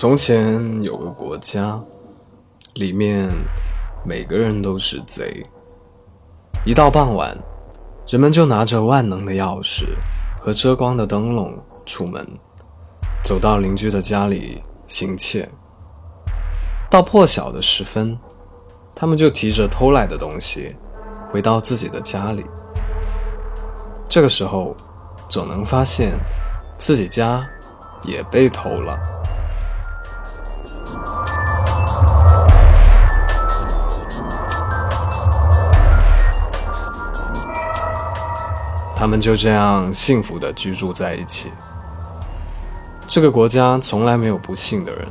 从前有个国家，里面每个人都是贼。一到傍晚，人们就拿着万能的钥匙和遮光的灯笼出门，走到邻居的家里行窃。到破晓的时分，他们就提着偷来的东西回到自己的家里。这个时候，总能发现自己家也被偷了。他们就这样幸福的居住在一起。这个国家从来没有不幸的人，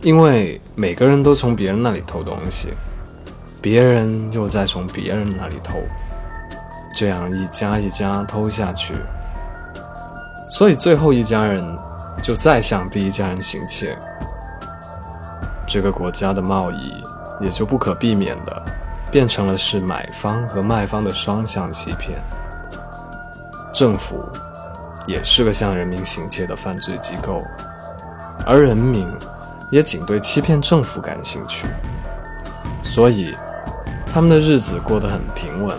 因为每个人都从别人那里偷东西，别人又再从别人那里偷，这样一家一家偷下去，所以最后一家人就再向第一家人行窃，这个国家的贸易也就不可避免的变成了是买方和卖方的双向欺骗。政府也是个向人民行窃的犯罪机构，而人民也仅对欺骗政府感兴趣，所以他们的日子过得很平稳，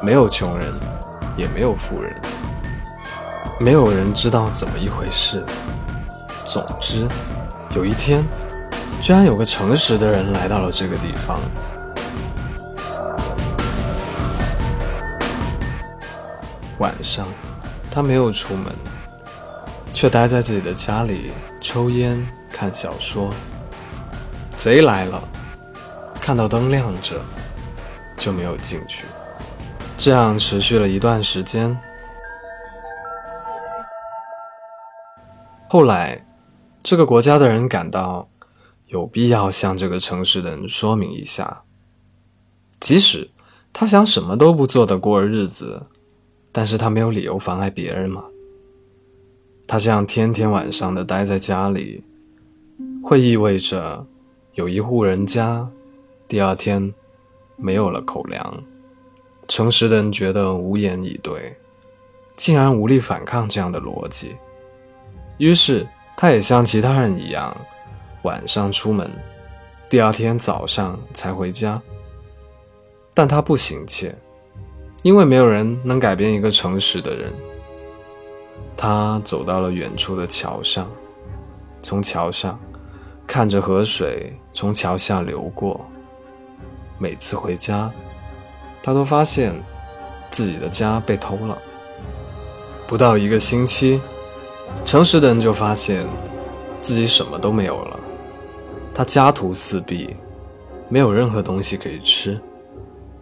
没有穷人，也没有富人，没有人知道怎么一回事。总之，有一天，居然有个诚实的人来到了这个地方。晚上，他没有出门，却待在自己的家里抽烟、看小说。贼来了，看到灯亮着，就没有进去。这样持续了一段时间。后来，这个国家的人感到有必要向这个城市的人说明一下，即使他想什么都不做的过日子。但是他没有理由妨碍别人嘛？他这样天天晚上的待在家里，会意味着有一户人家第二天没有了口粮。诚实的人觉得无言以对，竟然无力反抗这样的逻辑。于是他也像其他人一样，晚上出门，第二天早上才回家。但他不行窃。因为没有人能改变一个诚实的人。他走到了远处的桥上，从桥上看着河水从桥下流过。每次回家，他都发现自己的家被偷了。不到一个星期，诚实的人就发现自己什么都没有了。他家徒四壁，没有任何东西可以吃，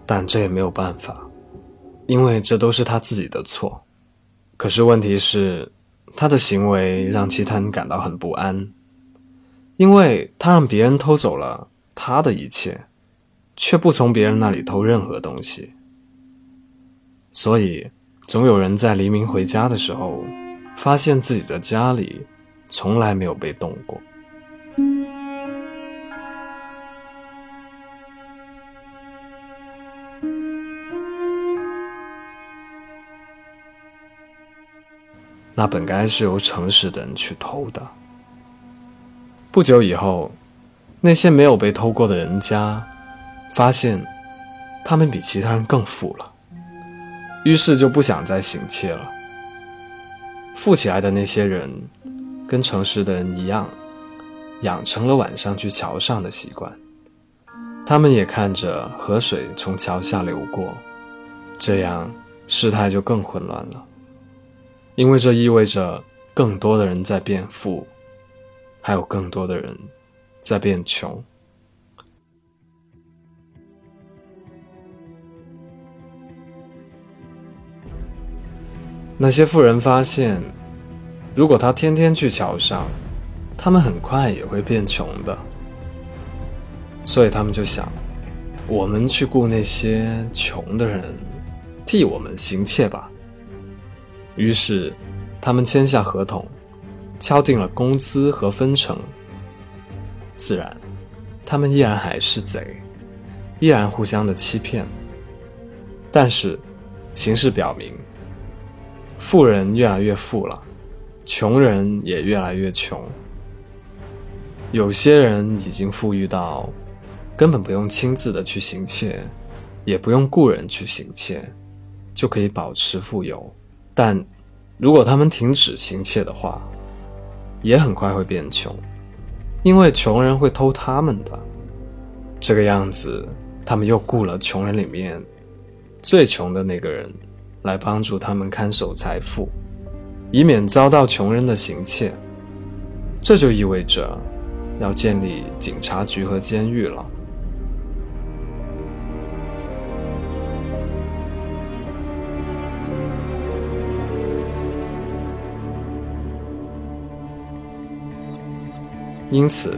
但这也没有办法。因为这都是他自己的错，可是问题是，他的行为让其他人感到很不安，因为他让别人偷走了他的一切，却不从别人那里偷任何东西，所以总有人在黎明回家的时候，发现自己的家里从来没有被动过。那本该是由诚实的人去偷的。不久以后，那些没有被偷过的人家发现，他们比其他人更富了，于是就不想再行窃了。富起来的那些人，跟诚实的人一样，养成了晚上去桥上的习惯。他们也看着河水从桥下流过，这样事态就更混乱了。因为这意味着更多的人在变富，还有更多的人在变穷。那些富人发现，如果他天天去桥上，他们很快也会变穷的。所以他们就想，我们去雇那些穷的人替我们行窃吧。于是，他们签下合同，敲定了工资和分成。自然，他们依然还是贼，依然互相的欺骗。但是，形势表明，富人越来越富了，穷人也越来越穷。有些人已经富裕到根本不用亲自的去行窃，也不用雇人去行窃，就可以保持富有。但如果他们停止行窃的话，也很快会变穷，因为穷人会偷他们的。这个样子，他们又雇了穷人里面最穷的那个人来帮助他们看守财富，以免遭到穷人的行窃。这就意味着。要建立警察局和监狱了。因此，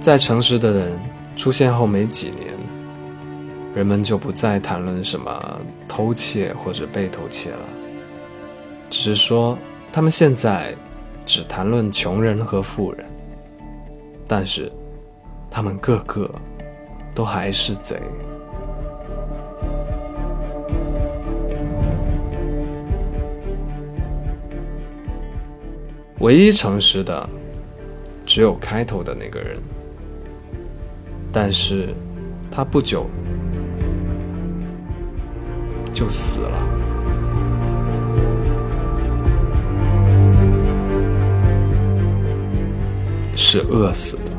在诚实的人出现后没几年，人们就不再谈论什么偷窃或者被偷窃了，只是说他们现在只谈论穷人和富人。但是，他们个个都还是贼。唯一诚实的，只有开头的那个人。但是，他不久就死了，是饿死的。